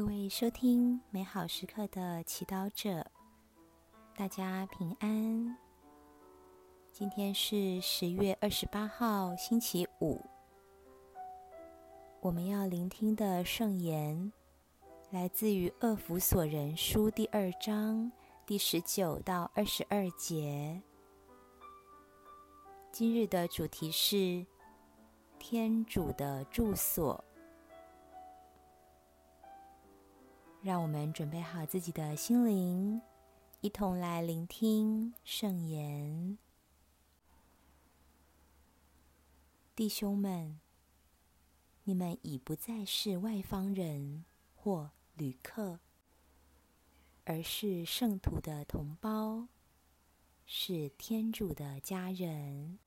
各位收听美好时刻的祈祷者，大家平安。今天是十月二十八号，星期五。我们要聆听的圣言来自于《厄弗所人书》第二章第十九到二十二节。今日的主题是天主的住所。让我们准备好自己的心灵，一同来聆听圣言。弟兄们，你们已不再是外方人或旅客，而是圣徒的同胞，是天主的家人，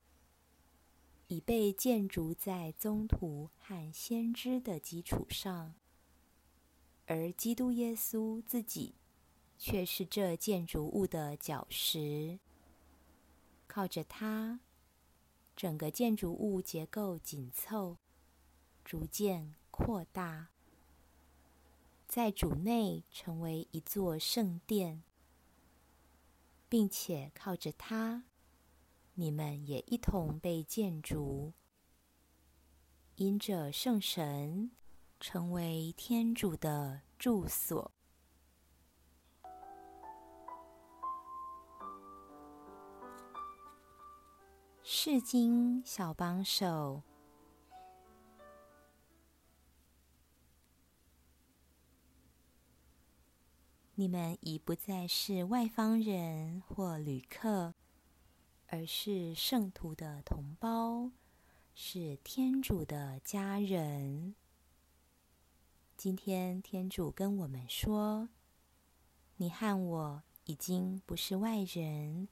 已被建筑在宗徒和先知的基础上。而基督耶稣自己却是这建筑物的脚石，靠着它，整个建筑物结构紧凑，逐渐扩大，在主内成为一座圣殿，并且靠着它，你们也一同被建筑，因着圣神。成为天主的住所。世经小帮手，你们已不再是外方人或旅客，而是圣徒的同胞，是天主的家人。今天天主跟我们说：“你和我已经不是外人，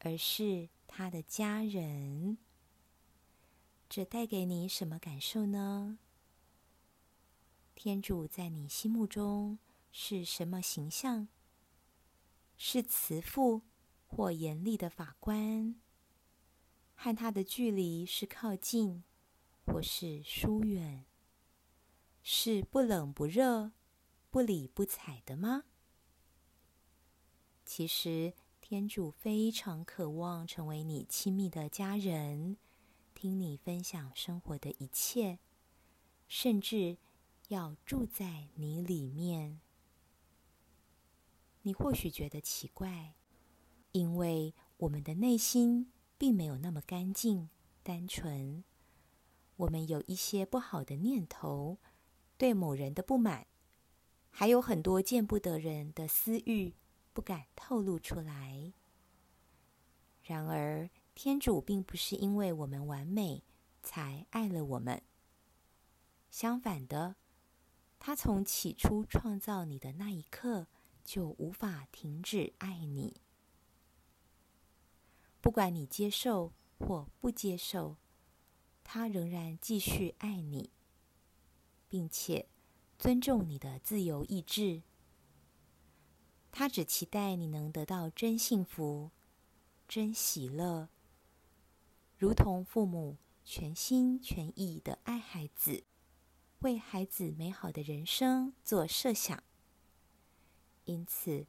而是他的家人。”这带给你什么感受呢？天主在你心目中是什么形象？是慈父或严厉的法官？和他的距离是靠近，或是疏远？是不冷不热、不理不睬的吗？其实，天主非常渴望成为你亲密的家人，听你分享生活的一切，甚至要住在你里面。你或许觉得奇怪，因为我们的内心并没有那么干净、单纯，我们有一些不好的念头。对某人的不满，还有很多见不得人的私欲，不敢透露出来。然而，天主并不是因为我们完美才爱了我们。相反的，他从起初创造你的那一刻就无法停止爱你。不管你接受或不接受，他仍然继续爱你。并且尊重你的自由意志，他只期待你能得到真幸福、真喜乐，如同父母全心全意的爱孩子，为孩子美好的人生做设想。因此，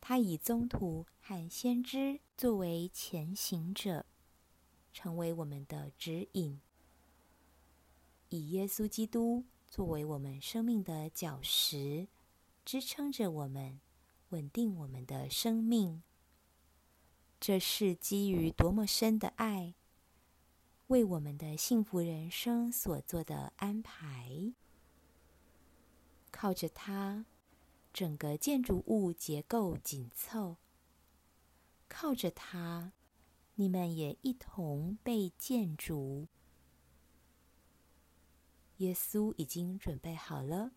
他以宗徒和先知作为前行者，成为我们的指引。以耶稣基督作为我们生命的脚石，支撑着我们，稳定我们的生命。这是基于多么深的爱，为我们的幸福人生所做的安排。靠着它，整个建筑物结构紧凑；靠着它，你们也一同被建筑。耶稣已经准备好了，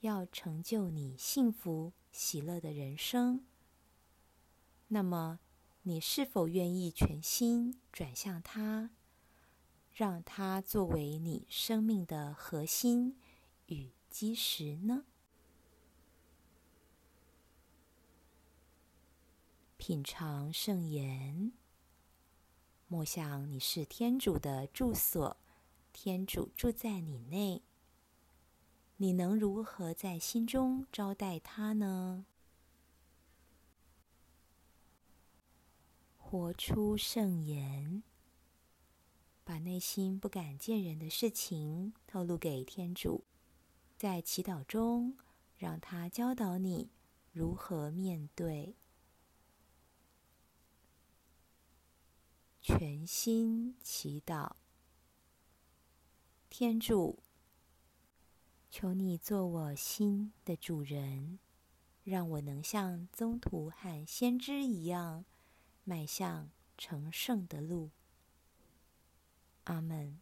要成就你幸福喜乐的人生。那么，你是否愿意全心转向他，让他作为你生命的核心与基石呢？品尝圣言，莫想你是天主的住所。天主住在你内，你能如何在心中招待他呢？活出圣言，把内心不敢见人的事情透露给天主，在祈祷中，让他教导你如何面对。全心祈祷，天主，求你做我心的主人，让我能像宗徒和先知一样。迈向成圣的路。阿门。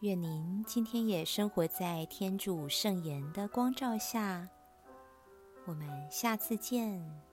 愿您今天也生活在天主圣言的光照下。我们下次见。